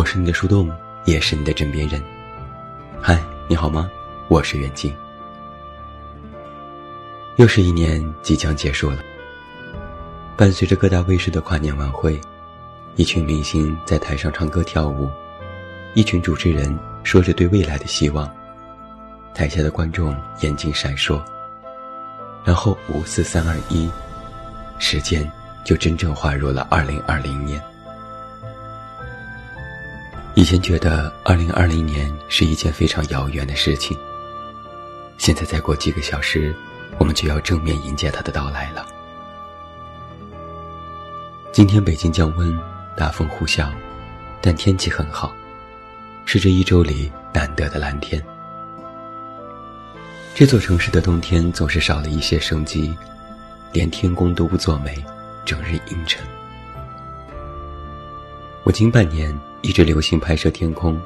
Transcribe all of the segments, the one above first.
我是你的树洞，也是你的枕边人。嗨，你好吗？我是袁静。又是一年即将结束了。伴随着各大卫视的跨年晚会，一群明星在台上唱歌跳舞，一群主持人说着对未来的希望，台下的观众眼睛闪烁。然后五四三二一，时间就真正划入了二零二零年。以前觉得二零二零年是一件非常遥远的事情，现在再过几个小时，我们就要正面迎接它的到来了。今天北京降温，大风呼啸，但天气很好，是这一周里难得的蓝天。这座城市的冬天总是少了一些生机，连天公都不作美，整日阴沉。我近半年。一直流行拍摄天空，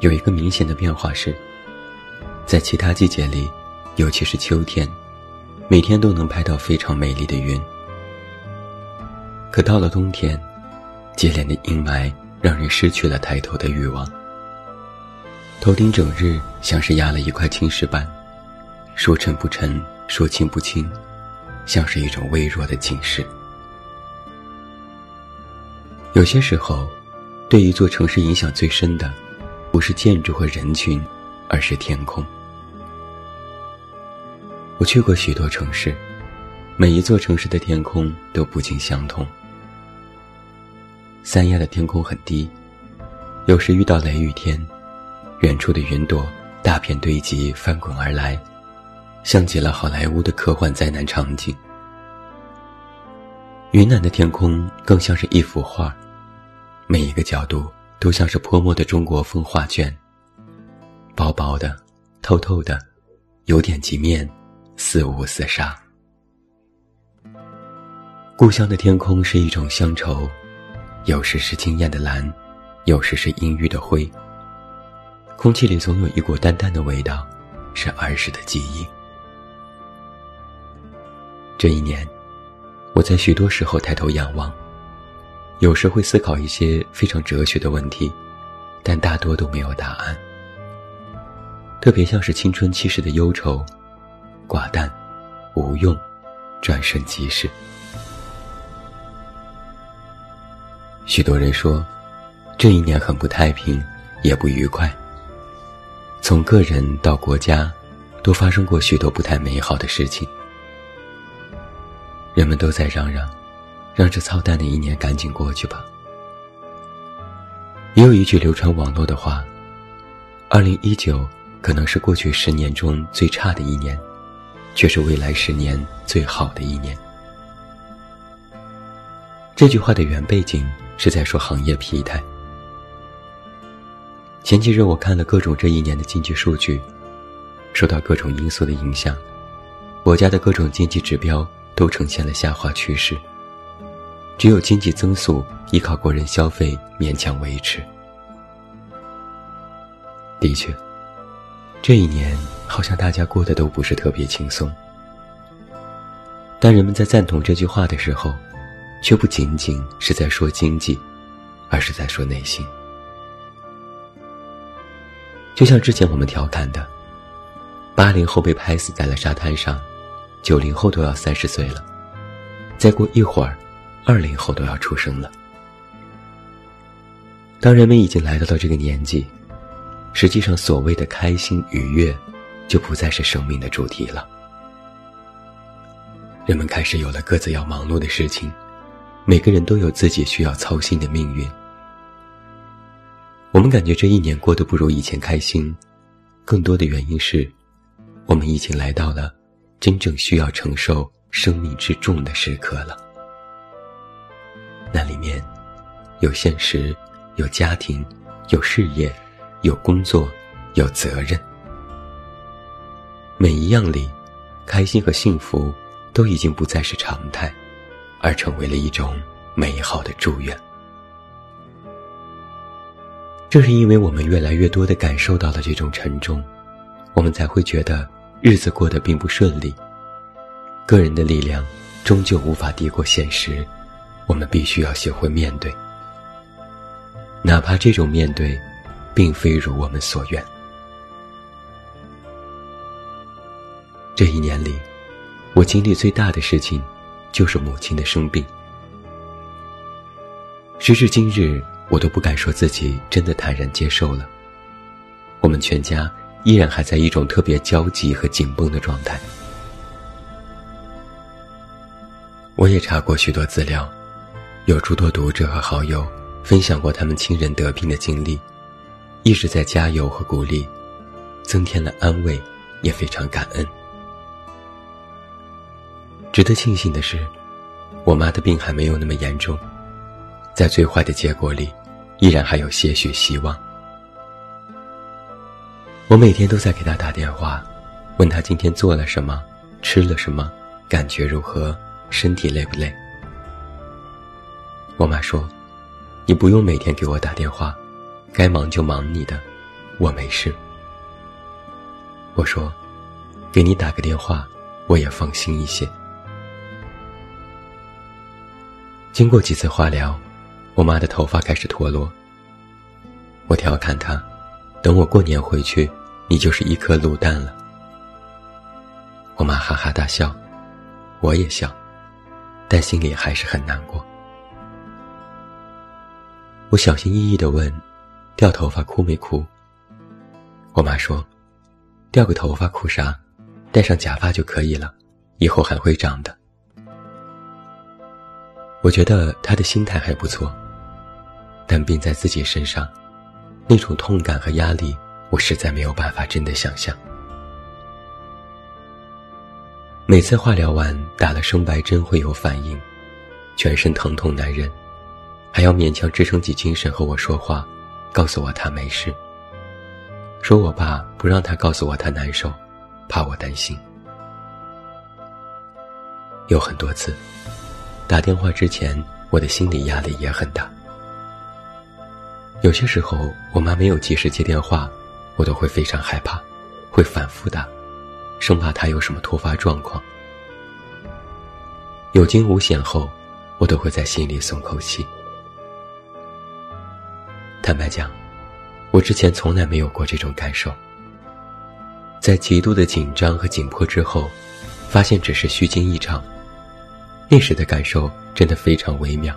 有一个明显的变化是，在其他季节里，尤其是秋天，每天都能拍到非常美丽的云。可到了冬天，接连的阴霾让人失去了抬头的欲望，头顶整日像是压了一块青石板，说沉不沉，说轻不轻，像是一种微弱的警示。有些时候。对一座城市影响最深的，不是建筑和人群，而是天空。我去过许多城市，每一座城市的天空都不尽相同。三亚的天空很低，有时遇到雷雨天，远处的云朵大片堆积翻滚而来，像极了好莱坞的科幻灾难场景。云南的天空更像是一幅画。每一个角度都像是泼墨的中国风画卷，薄薄的、透透的，有点极面，似雾似纱。故乡的天空是一种乡愁，有时是惊艳的蓝，有时是阴郁的灰。空气里总有一股淡淡的味道，是儿时的记忆。这一年，我在许多时候抬头仰望。有时会思考一些非常哲学的问题，但大多都没有答案。特别像是青春期时的忧愁，寡淡，无用，转瞬即逝。许多人说，这一年很不太平，也不愉快。从个人到国家，都发生过许多不太美好的事情。人们都在嚷嚷。让这操蛋的一年赶紧过去吧。也有一句流传网络的话：“二零一九可能是过去十年中最差的一年，却是未来十年最好的一年。”这句话的原背景是在说行业疲态。前几日我看了各种这一年的经济数据，受到各种因素的影响，国家的各种经济指标都呈现了下滑趋势。只有经济增速依靠个人消费勉强维持。的确，这一年好像大家过得都不是特别轻松。当人们在赞同这句话的时候，却不仅仅是在说经济，而是在说内心。就像之前我们调侃的，八零后被拍死在了沙滩上，九零后都要三十岁了，再过一会儿。二零后都要出生了。当人们已经来到了这个年纪，实际上所谓的开心愉悦，就不再是生命的主题了。人们开始有了各自要忙碌的事情，每个人都有自己需要操心的命运。我们感觉这一年过得不如以前开心，更多的原因是，我们已经来到了真正需要承受生命之重的时刻了。那里面，有现实，有家庭，有事业，有工作，有责任。每一样里，开心和幸福都已经不再是常态，而成为了一种美好的祝愿。正是因为我们越来越多的感受到了这种沉重，我们才会觉得日子过得并不顺利。个人的力量终究无法抵过现实。我们必须要学会面对。哪怕这种面对，并非如我们所愿。这一年里，我经历最大的事情，就是母亲的生病。时至今日，我都不敢说自己真的坦然接受了。我们全家依然还在一种特别焦急和紧绷的状态。我也查过许多资料，有诸多读者和好友分享过他们亲人得病的经历，一直在加油和鼓励，增添了安慰，也非常感恩。值得庆幸的是，我妈的病还没有那么严重，在最坏的结果里，依然还有些许希望。我每天都在给她打电话，问她今天做了什么，吃了什么，感觉如何，身体累不累。我妈说：“你不用每天给我打电话，该忙就忙你的，我没事。”我说：“给你打个电话，我也放心一些。”经过几次化疗，我妈的头发开始脱落。我调侃她：“等我过年回去，你就是一颗卤蛋了。”我妈哈哈大笑，我也笑，但心里还是很难过。我小心翼翼地问：“掉头发哭没哭？”我妈说：“掉个头发哭啥？戴上假发就可以了，以后还会长的。”我觉得他的心态还不错，但病在自己身上，那种痛感和压力，我实在没有办法真的想象。每次化疗完打了生白针会有反应，全身疼痛难忍，还要勉强支撑起精神和我说话，告诉我他没事。说我爸不让他告诉我他难受，怕我担心。有很多次。打电话之前，我的心理压力也很大。有些时候，我妈没有及时接电话，我都会非常害怕，会反复打，生怕她有什么突发状况。有惊无险后，我都会在心里松口气。坦白讲，我之前从来没有过这种感受。在极度的紧张和紧迫之后，发现只是虚惊一场。那时的感受真的非常微妙，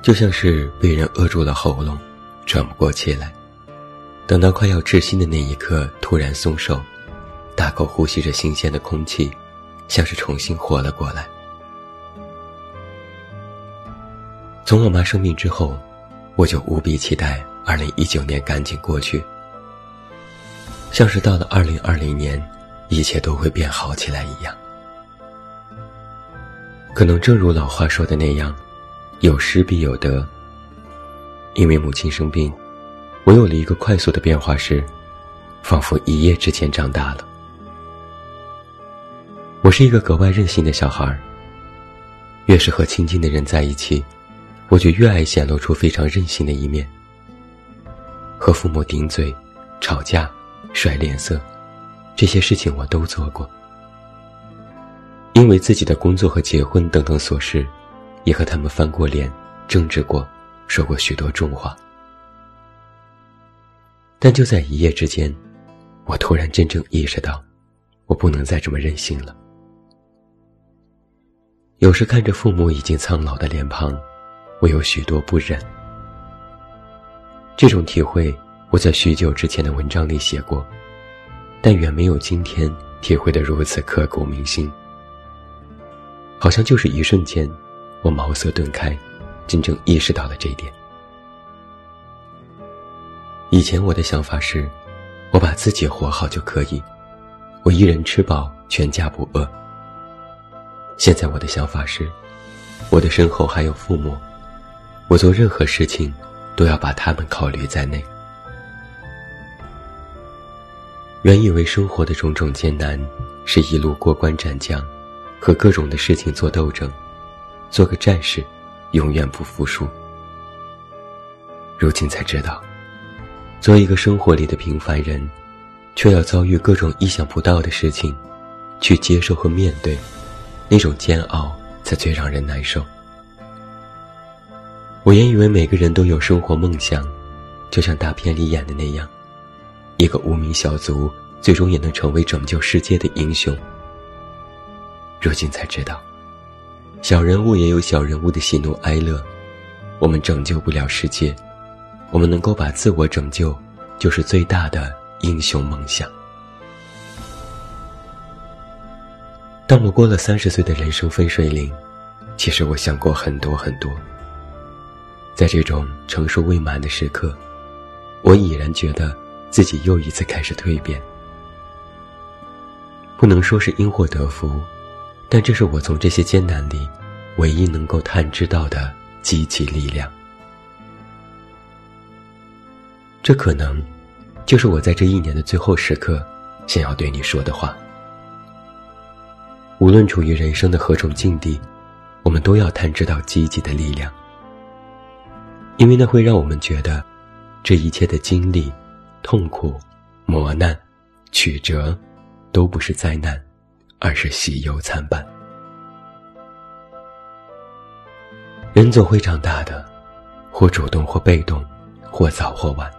就像是被人扼住了喉咙，喘不过气来，等到快要窒息的那一刻突然松手，大口呼吸着新鲜的空气，像是重新活了过来。从我妈生病之后，我就无比期待二零一九年赶紧过去，像是到了二零二零年，一切都会变好起来一样。可能正如老话说的那样，有失必有得。因为母亲生病，我有了一个快速的变化是，仿佛一夜之间长大了。我是一个格外任性的小孩越是和亲近的人在一起，我就越爱显露出非常任性的一面。和父母顶嘴、吵架、甩脸色，这些事情我都做过。因为自己的工作和结婚等等琐事，也和他们翻过脸，争执过，说过许多重话。但就在一夜之间，我突然真正意识到，我不能再这么任性了。有时看着父母已经苍老的脸庞，我有许多不忍。这种体会，我在许久之前的文章里写过，但远没有今天体会的如此刻骨铭心。好像就是一瞬间，我茅塞顿开，真正意识到了这一点。以前我的想法是，我把自己活好就可以，我一人吃饱，全家不饿。现在我的想法是，我的身后还有父母，我做任何事情都要把他们考虑在内。原以为生活的种种艰难是一路过关斩将。和各种的事情做斗争，做个战士，永远不服输。如今才知道，做一个生活里的平凡人，却要遭遇各种意想不到的事情，去接受和面对，那种煎熬才最让人难受。我原以为每个人都有生活梦想，就像大片里演的那样，一个无名小卒最终也能成为拯救世界的英雄。如今才知道，小人物也有小人物的喜怒哀乐，我们拯救不了世界，我们能够把自我拯救，就是最大的英雄梦想。当我过了三十岁的人生分水岭，其实我想过很多很多。在这种成熟未满的时刻，我已然觉得自己又一次开始蜕变。不能说是因祸得福，但这是我从这些艰难里唯一能够探知到的积极力量。这可能就是我在这一年的最后时刻想要对你说的话。无论处于人生的何种境地，我们都要探知到积极的力量。因为那会让我们觉得，这一切的经历、痛苦、磨难、曲折，都不是灾难，而是喜忧参半。人总会长大的，或主动或被动，或早或晚。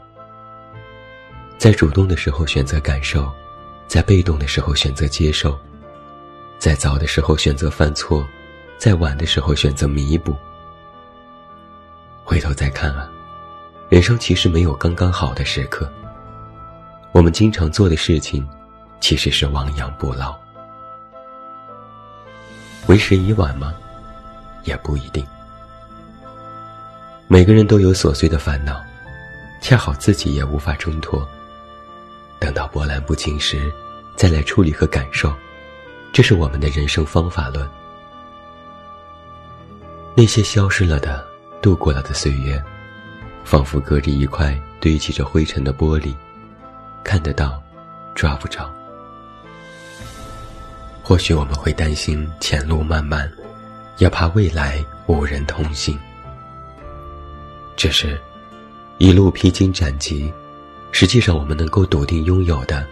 在主动的时候选择感受，在被动的时候选择接受，在早的时候选择犯错，在晚的时候选择弥补。回头再看啊，人生其实没有刚刚好的时刻。我们经常做的事情，其实是亡羊补牢。为时已晚吗？也不一定。每个人都有琐碎的烦恼，恰好自己也无法挣脱。等到波澜不惊时，再来处理和感受，这是我们的人生方法论。那些消失了的。度过了的岁月，仿佛隔着一块堆积着灰尘的玻璃，看得到，抓不着。或许我们会担心前路漫漫，也怕未来无人同行。只是，一路披荆斩棘，实际上我们能够笃定拥有的，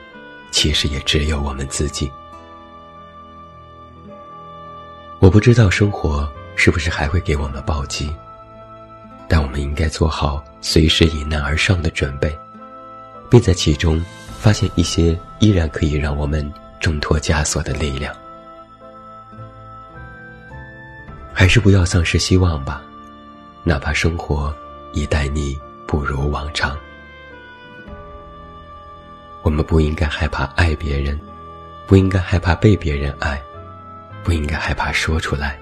其实也只有我们自己。我不知道生活是不是还会给我们暴击。但我们应该做好随时迎难而上的准备，并在其中发现一些依然可以让我们挣脱枷锁的力量。还是不要丧失希望吧，哪怕生活已待你不如往常。我们不应该害怕爱别人，不应该害怕被别人爱，不应该害怕说出来，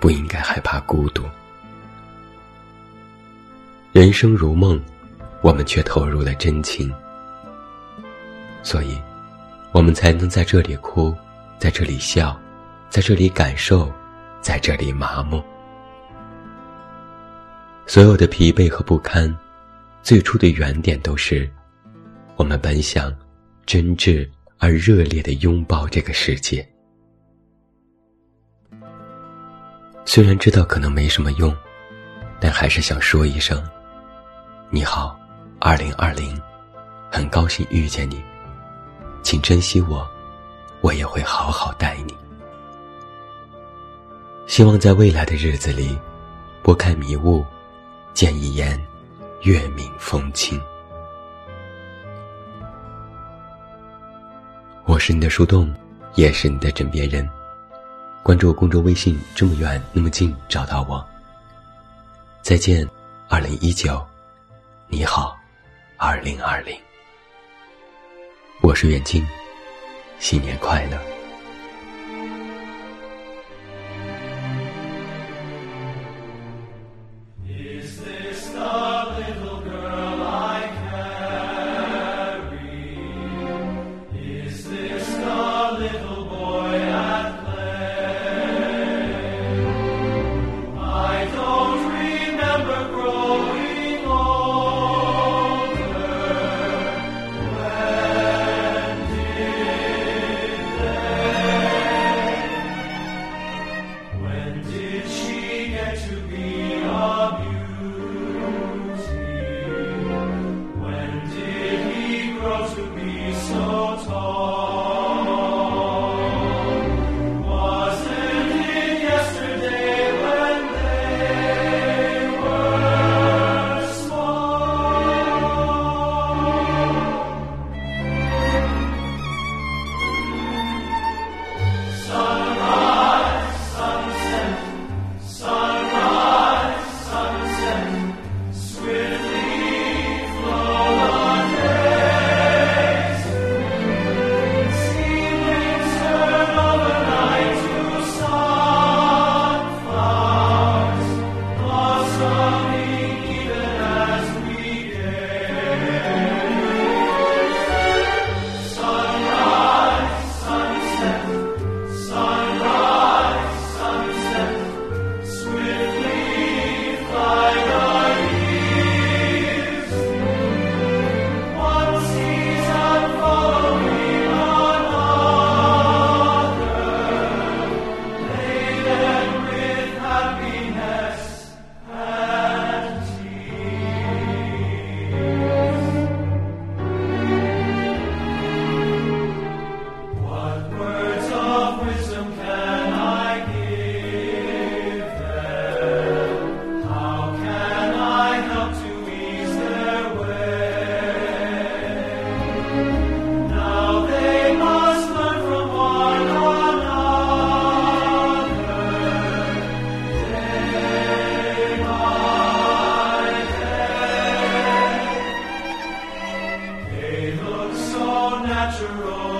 不应该害怕孤独。人生如梦，我们却投入了真情，所以，我们才能在这里哭，在这里笑，在这里感受，在这里麻木。所有的疲惫和不堪，最初的原点都是，我们本想真挚而热烈的拥抱这个世界。虽然知道可能没什么用，但还是想说一声。你好，二零二零，很高兴遇见你，请珍惜我，我也会好好待你。希望在未来的日子里，拨开迷雾，见一眼月明风清。我是你的树洞，也是你的枕边人。关注公众微信，这么远那么近，找到我。再见，二零一九。你好，二零二零，我是远近，新年快乐。Lord.